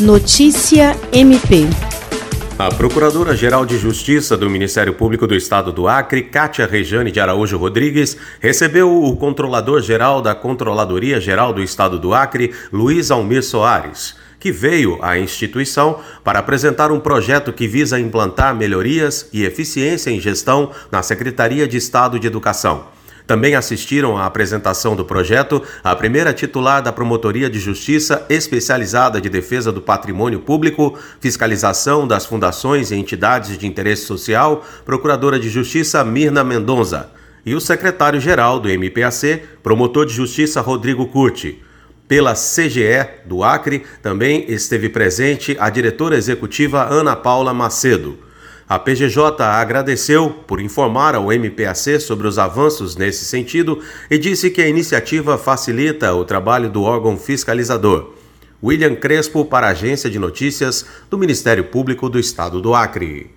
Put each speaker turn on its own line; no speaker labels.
Notícia MP.
A Procuradora-Geral de Justiça do Ministério Público do Estado do Acre, Cátia Rejane de Araújo Rodrigues, recebeu o Controlador-Geral da Controladoria Geral do Estado do Acre, Luiz Almir Soares, que veio à instituição para apresentar um projeto que visa implantar melhorias e eficiência em gestão na Secretaria de Estado de Educação. Também assistiram à apresentação do projeto a primeira titular da Promotoria de Justiça Especializada de Defesa do Patrimônio Público, Fiscalização das Fundações e Entidades de Interesse Social, Procuradora de Justiça Mirna Mendonça, e o secretário-geral do MPAC, Promotor de Justiça Rodrigo Curti. Pela CGE do Acre, também esteve presente a diretora executiva Ana Paula Macedo. A PGJ agradeceu por informar ao MPAC sobre os avanços nesse sentido e disse que a iniciativa facilita o trabalho do órgão fiscalizador. William Crespo, para a Agência de Notícias do Ministério Público do Estado do Acre.